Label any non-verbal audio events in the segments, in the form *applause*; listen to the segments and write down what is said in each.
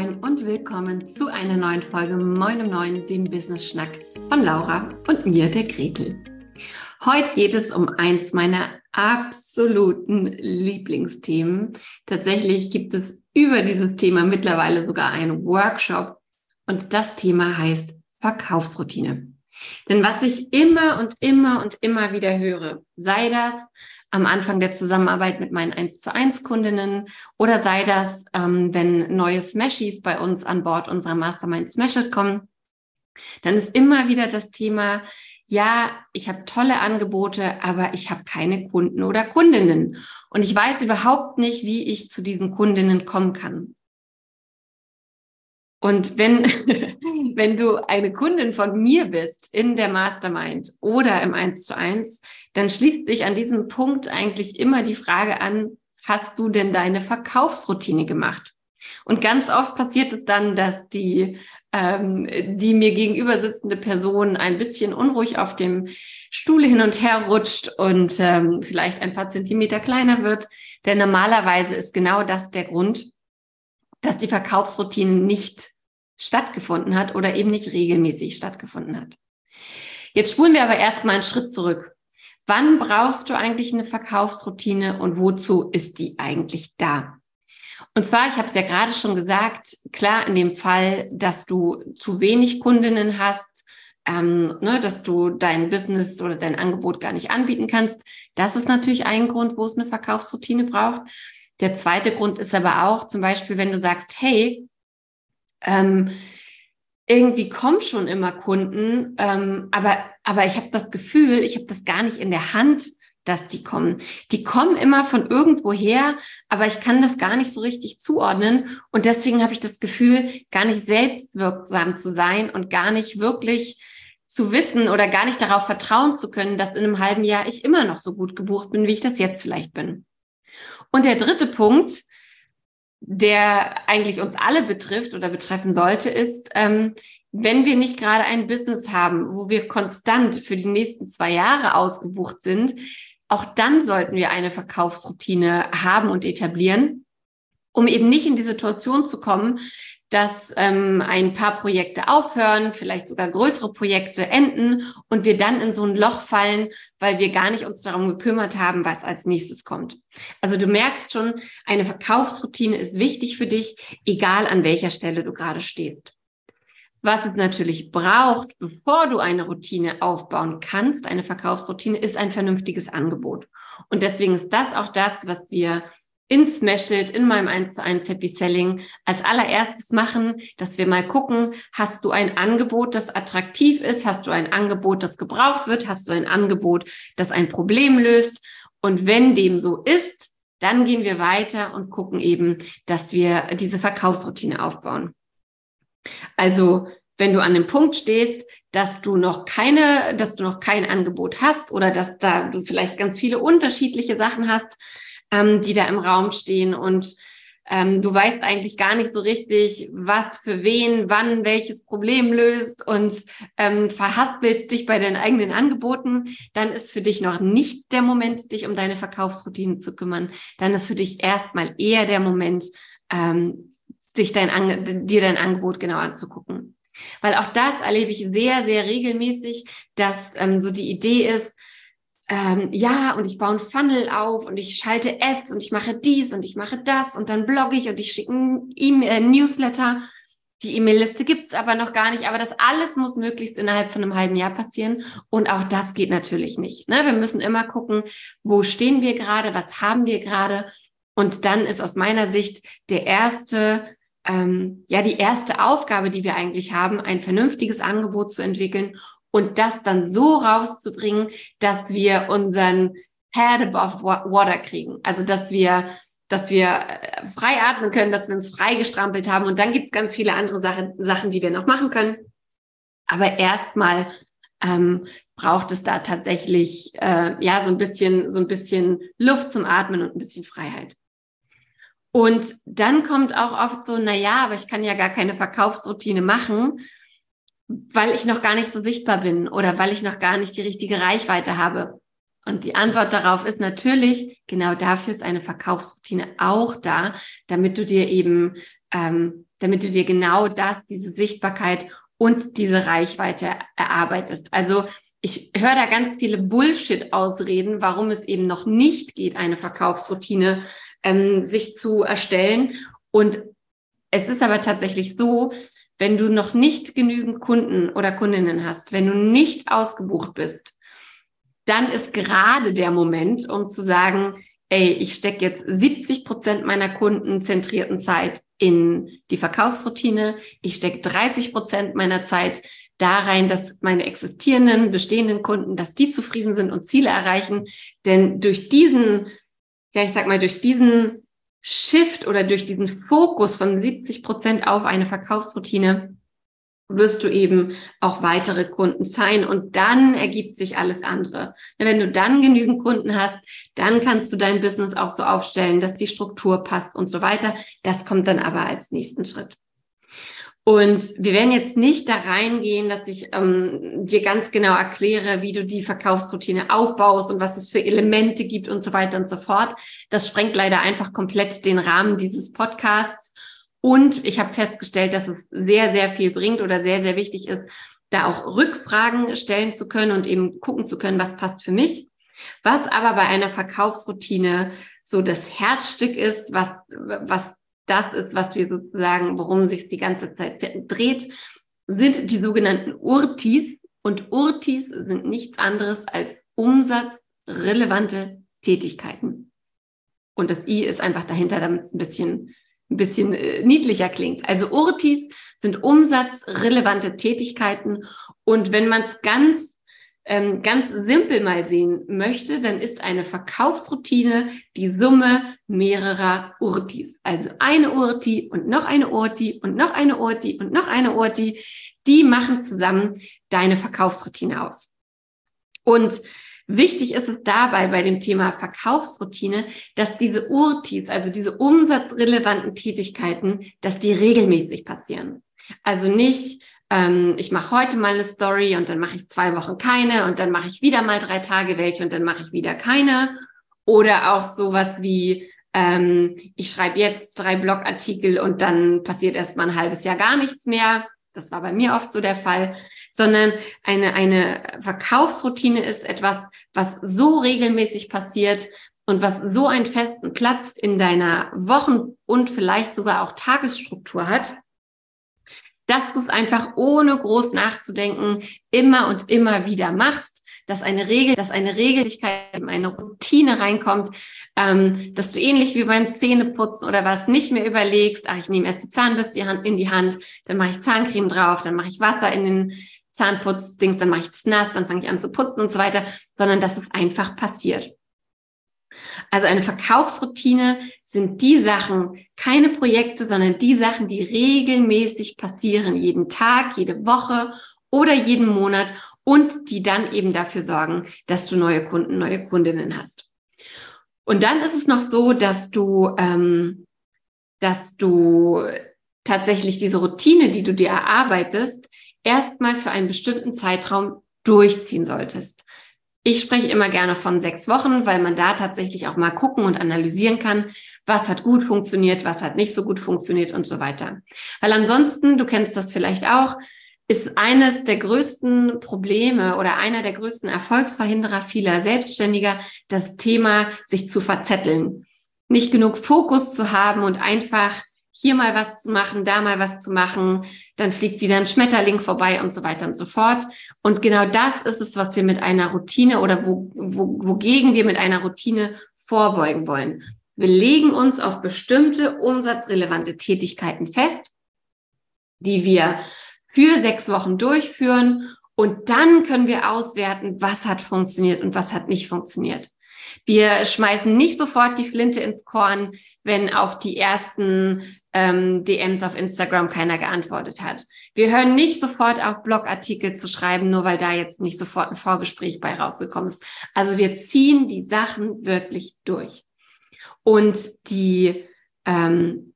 Moin und willkommen zu einer neuen Folge Moin um Neun, dem Business Schnack von Laura und mir, der Gretel. Heute geht es um eins meiner absoluten Lieblingsthemen. Tatsächlich gibt es über dieses Thema mittlerweile sogar einen Workshop und das Thema heißt Verkaufsroutine. Denn was ich immer und immer und immer wieder höre, sei das am Anfang der Zusammenarbeit mit meinen 1 zu 1 Kundinnen oder sei das, ähm, wenn neue Smashies bei uns an Bord unserer Mastermind Smash kommen, dann ist immer wieder das Thema, ja, ich habe tolle Angebote, aber ich habe keine Kunden oder Kundinnen. Und ich weiß überhaupt nicht, wie ich zu diesen Kundinnen kommen kann. Und wenn, *laughs* wenn du eine Kundin von mir bist in der Mastermind oder im 1 zu 1, dann schließt sich an diesem Punkt eigentlich immer die Frage an, hast du denn deine Verkaufsroutine gemacht? Und ganz oft passiert es dann, dass die, ähm, die mir gegenüber sitzende Person ein bisschen unruhig auf dem Stuhl hin und her rutscht und ähm, vielleicht ein paar Zentimeter kleiner wird. Denn normalerweise ist genau das der Grund, dass die Verkaufsroutine nicht stattgefunden hat oder eben nicht regelmäßig stattgefunden hat. Jetzt spulen wir aber erstmal einen Schritt zurück. Wann brauchst du eigentlich eine Verkaufsroutine und wozu ist die eigentlich da? Und zwar, ich habe es ja gerade schon gesagt, klar, in dem Fall, dass du zu wenig Kundinnen hast, ähm, ne, dass du dein Business oder dein Angebot gar nicht anbieten kannst, das ist natürlich ein Grund, wo es eine Verkaufsroutine braucht. Der zweite Grund ist aber auch zum Beispiel, wenn du sagst, hey, ähm, irgendwie kommen schon immer Kunden, ähm, aber, aber ich habe das Gefühl, ich habe das gar nicht in der Hand, dass die kommen. Die kommen immer von irgendwoher, aber ich kann das gar nicht so richtig zuordnen. Und deswegen habe ich das Gefühl, gar nicht selbstwirksam zu sein und gar nicht wirklich zu wissen oder gar nicht darauf vertrauen zu können, dass in einem halben Jahr ich immer noch so gut gebucht bin, wie ich das jetzt vielleicht bin. Und der dritte Punkt, der eigentlich uns alle betrifft oder betreffen sollte, ist, ähm, wenn wir nicht gerade ein Business haben, wo wir konstant für die nächsten zwei Jahre ausgebucht sind, auch dann sollten wir eine Verkaufsroutine haben und etablieren, um eben nicht in die Situation zu kommen, dass ähm, ein paar Projekte aufhören, vielleicht sogar größere Projekte enden und wir dann in so ein Loch fallen, weil wir gar nicht uns darum gekümmert haben, was als nächstes kommt. Also du merkst schon, eine Verkaufsroutine ist wichtig für dich, egal an welcher Stelle du gerade stehst. Was es natürlich braucht, bevor du eine Routine aufbauen kannst, eine Verkaufsroutine, ist ein vernünftiges Angebot. Und deswegen ist das auch das, was wir in Smash It, in meinem 1 zu 1 Happy Selling als allererstes machen, dass wir mal gucken, hast du ein Angebot, das attraktiv ist? Hast du ein Angebot, das gebraucht wird? Hast du ein Angebot, das ein Problem löst? Und wenn dem so ist, dann gehen wir weiter und gucken eben, dass wir diese Verkaufsroutine aufbauen. Also, wenn du an dem Punkt stehst, dass du noch keine, dass du noch kein Angebot hast oder dass da du vielleicht ganz viele unterschiedliche Sachen hast, ähm, die da im Raum stehen und ähm, du weißt eigentlich gar nicht so richtig, was für wen, wann welches Problem löst und ähm, verhaspelst dich bei deinen eigenen Angeboten, dann ist für dich noch nicht der Moment, dich um deine Verkaufsroutine zu kümmern. Dann ist für dich erstmal eher der Moment, ähm, sich dein, dir dein Angebot genau anzugucken. Weil auch das erlebe ich sehr, sehr regelmäßig, dass ähm, so die Idee ist, ähm, ja, und ich baue einen Funnel auf und ich schalte Ads und ich mache dies und ich mache das und dann blogge ich und ich schicke ein e Newsletter. Die E-Mail-Liste gibt's aber noch gar nicht, aber das alles muss möglichst innerhalb von einem halben Jahr passieren. Und auch das geht natürlich nicht. Ne? Wir müssen immer gucken, wo stehen wir gerade, was haben wir gerade. Und dann ist aus meiner Sicht der erste, ähm, ja, die erste Aufgabe, die wir eigentlich haben, ein vernünftiges Angebot zu entwickeln und das dann so rauszubringen, dass wir unseren Head above water kriegen. Also dass wir, dass wir äh, frei atmen können, dass wir uns frei gestrampelt haben. Und dann gibt's ganz viele andere Sachen, Sachen, die wir noch machen können. Aber erstmal ähm, braucht es da tatsächlich äh, ja so ein bisschen, so ein bisschen Luft zum Atmen und ein bisschen Freiheit. Und dann kommt auch oft so, na ja, aber ich kann ja gar keine Verkaufsroutine machen weil ich noch gar nicht so sichtbar bin oder weil ich noch gar nicht die richtige Reichweite habe. Und die Antwort darauf ist natürlich, genau dafür ist eine Verkaufsroutine auch da, damit du dir eben ähm, damit du dir genau das, diese Sichtbarkeit und diese Reichweite erarbeitest. Also ich höre da ganz viele Bullshit-Ausreden, warum es eben noch nicht geht, eine Verkaufsroutine ähm, sich zu erstellen. Und es ist aber tatsächlich so, wenn du noch nicht genügend Kunden oder Kundinnen hast, wenn du nicht ausgebucht bist, dann ist gerade der Moment, um zu sagen, ey, ich stecke jetzt 70 Prozent meiner kundenzentrierten Zeit in die Verkaufsroutine, ich stecke 30 Prozent meiner Zeit da rein, dass meine existierenden, bestehenden Kunden, dass die zufrieden sind und Ziele erreichen. Denn durch diesen, ja, ich sag mal, durch diesen Shift oder durch diesen Fokus von 70 Prozent auf eine Verkaufsroutine wirst du eben auch weitere Kunden sein und dann ergibt sich alles andere. Wenn du dann genügend Kunden hast, dann kannst du dein Business auch so aufstellen, dass die Struktur passt und so weiter. Das kommt dann aber als nächsten Schritt. Und wir werden jetzt nicht da reingehen, dass ich ähm, dir ganz genau erkläre, wie du die Verkaufsroutine aufbaust und was es für Elemente gibt und so weiter und so fort. Das sprengt leider einfach komplett den Rahmen dieses Podcasts. Und ich habe festgestellt, dass es sehr, sehr viel bringt oder sehr, sehr wichtig ist, da auch Rückfragen stellen zu können und eben gucken zu können, was passt für mich. Was aber bei einer Verkaufsroutine so das Herzstück ist, was, was das ist, was wir sozusagen, worum sich die ganze Zeit dreht, sind die sogenannten Urtis. Und Urtis sind nichts anderes als umsatzrelevante Tätigkeiten. Und das I ist einfach dahinter, damit es ein bisschen, ein bisschen äh, niedlicher klingt. Also Urtis sind umsatzrelevante Tätigkeiten. Und wenn man es ganz ähm, ganz simpel mal sehen möchte, dann ist eine Verkaufsroutine die Summe mehrerer Urtis. Also eine Urti und noch eine Urti und noch eine Urti und noch eine Urti, die machen zusammen deine Verkaufsroutine aus. Und Wichtig ist es dabei bei dem Thema Verkaufsroutine, dass diese Urtis, also diese umsatzrelevanten Tätigkeiten, dass die regelmäßig passieren. Also nicht ähm, ich mache heute mal eine Story und dann mache ich zwei Wochen keine und dann mache ich wieder mal drei Tage welche und dann mache ich wieder keine. Oder auch sowas wie, ähm, ich schreibe jetzt drei Blogartikel und dann passiert erst mal ein halbes Jahr gar nichts mehr. Das war bei mir oft so der Fall. Sondern eine, eine Verkaufsroutine ist etwas, was so regelmäßig passiert und was so einen festen Platz in deiner Wochen- und vielleicht sogar auch Tagesstruktur hat, dass du es einfach ohne groß nachzudenken immer und immer wieder machst, dass eine Regel, dass eine Regelmäßigkeit in eine Routine reinkommt, ähm, dass du ähnlich wie beim Zähneputzen oder was nicht mehr überlegst, ach, ich nehme erst die Zahnbürste in die Hand, dann mache ich Zahncreme drauf, dann mache ich Wasser in den Zahnputzdings, dann mache ich das nass, dann fange ich an zu putzen und so weiter, sondern dass es einfach passiert. Also eine Verkaufsroutine sind die Sachen, keine Projekte, sondern die Sachen, die regelmäßig passieren, jeden Tag, jede Woche oder jeden Monat und die dann eben dafür sorgen, dass du neue Kunden, neue Kundinnen hast. Und dann ist es noch so, dass du, ähm, dass du tatsächlich diese Routine, die du dir erarbeitest, erstmal für einen bestimmten Zeitraum durchziehen solltest. Ich spreche immer gerne von sechs Wochen, weil man da tatsächlich auch mal gucken und analysieren kann, was hat gut funktioniert, was hat nicht so gut funktioniert und so weiter. Weil ansonsten, du kennst das vielleicht auch, ist eines der größten Probleme oder einer der größten Erfolgsverhinderer vieler Selbstständiger das Thema, sich zu verzetteln. Nicht genug Fokus zu haben und einfach hier mal was zu machen, da mal was zu machen, dann fliegt wieder ein Schmetterling vorbei und so weiter und so fort. Und genau das ist es, was wir mit einer Routine oder wo, wo, wogegen wir mit einer Routine vorbeugen wollen. Wir legen uns auf bestimmte umsatzrelevante Tätigkeiten fest, die wir für sechs Wochen durchführen und dann können wir auswerten, was hat funktioniert und was hat nicht funktioniert. Wir schmeißen nicht sofort die Flinte ins Korn, wenn auf die ersten ähm, DMs auf Instagram keiner geantwortet hat. Wir hören nicht sofort auf Blogartikel zu schreiben, nur weil da jetzt nicht sofort ein Vorgespräch bei rausgekommen ist. Also wir ziehen die Sachen wirklich durch. Und die, ähm,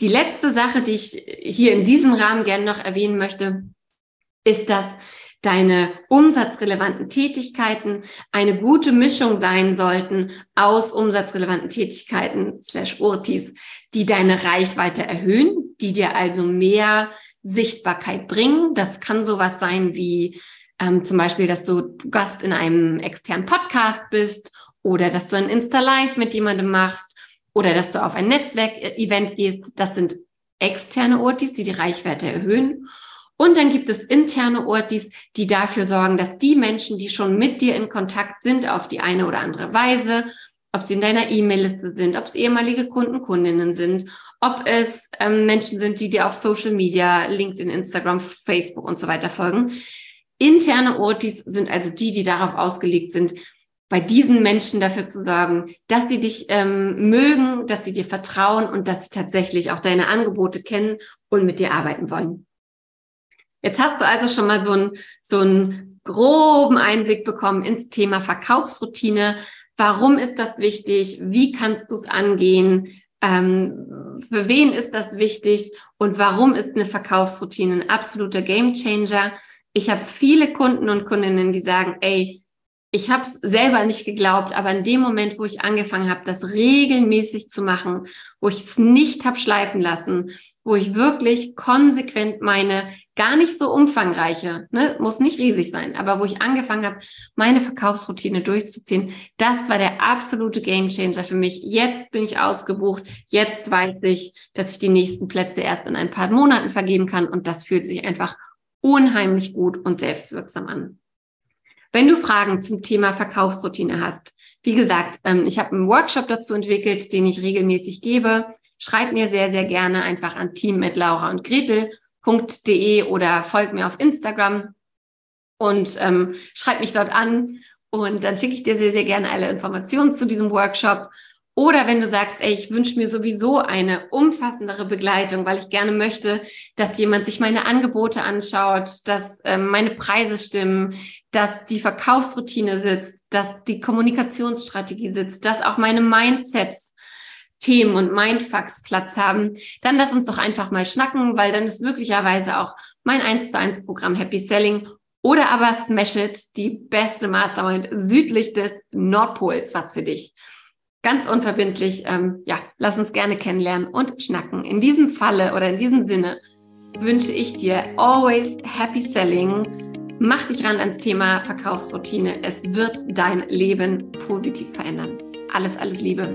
die letzte Sache, die ich hier in diesem Rahmen gerne noch erwähnen möchte, ist, dass deine umsatzrelevanten Tätigkeiten eine gute Mischung sein sollten aus umsatzrelevanten Tätigkeiten slash Urtis, die deine Reichweite erhöhen, die dir also mehr Sichtbarkeit bringen. Das kann sowas sein wie ähm, zum Beispiel, dass du Gast in einem externen Podcast bist oder dass du ein Insta-Live mit jemandem machst oder dass du auf ein Netzwerk-Event gehst. Das sind externe Ortis, die die Reichweite erhöhen. Und dann gibt es interne Ortis, die dafür sorgen, dass die Menschen, die schon mit dir in Kontakt sind, auf die eine oder andere Weise, ob sie in deiner E-Mail-Liste sind, ob es ehemalige Kunden, Kundinnen sind, ob es ähm, Menschen sind, die dir auf Social Media, LinkedIn, Instagram, Facebook und so weiter folgen. Interne Ortis sind also die, die darauf ausgelegt sind, bei diesen Menschen dafür zu sorgen, dass sie dich ähm, mögen, dass sie dir vertrauen und dass sie tatsächlich auch deine Angebote kennen und mit dir arbeiten wollen. Jetzt hast du also schon mal so einen, so einen groben Einblick bekommen ins Thema Verkaufsroutine. Warum ist das wichtig? Wie kannst du es angehen? Ähm, für wen ist das wichtig? Und warum ist eine Verkaufsroutine ein absoluter Gamechanger? Ich habe viele Kunden und Kundinnen, die sagen, ey, ich habe es selber nicht geglaubt, aber in dem Moment, wo ich angefangen habe, das regelmäßig zu machen, wo ich es nicht habe schleifen lassen, wo ich wirklich konsequent meine gar nicht so umfangreiche, ne, muss nicht riesig sein, aber wo ich angefangen habe, meine Verkaufsroutine durchzuziehen, das war der absolute Gamechanger für mich. Jetzt bin ich ausgebucht, jetzt weiß ich, dass ich die nächsten Plätze erst in ein paar Monaten vergeben kann und das fühlt sich einfach unheimlich gut und selbstwirksam an. Wenn du Fragen zum Thema Verkaufsroutine hast, wie gesagt, ähm, ich habe einen Workshop dazu entwickelt, den ich regelmäßig gebe. Schreib mir sehr, sehr gerne einfach an team mit Laura und Gretel.de oder folg mir auf Instagram und ähm, schreib mich dort an und dann schicke ich dir sehr, sehr gerne alle Informationen zu diesem Workshop. Oder wenn du sagst, ey, ich wünsche mir sowieso eine umfassendere Begleitung, weil ich gerne möchte, dass jemand sich meine Angebote anschaut, dass ähm, meine Preise stimmen, dass die Verkaufsroutine sitzt, dass die Kommunikationsstrategie sitzt, dass auch meine Mindsets Themen und Mindfucks Platz haben, dann lass uns doch einfach mal schnacken, weil dann ist möglicherweise auch mein 1 zu 1 Programm Happy Selling oder aber Smash It, die beste Mastermind südlich des Nordpols, was für dich. Ganz unverbindlich, ähm, ja, lass uns gerne kennenlernen und schnacken. In diesem Falle oder in diesem Sinne wünsche ich dir always happy selling Mach dich ran ans Thema Verkaufsroutine. Es wird dein Leben positiv verändern. Alles, alles Liebe.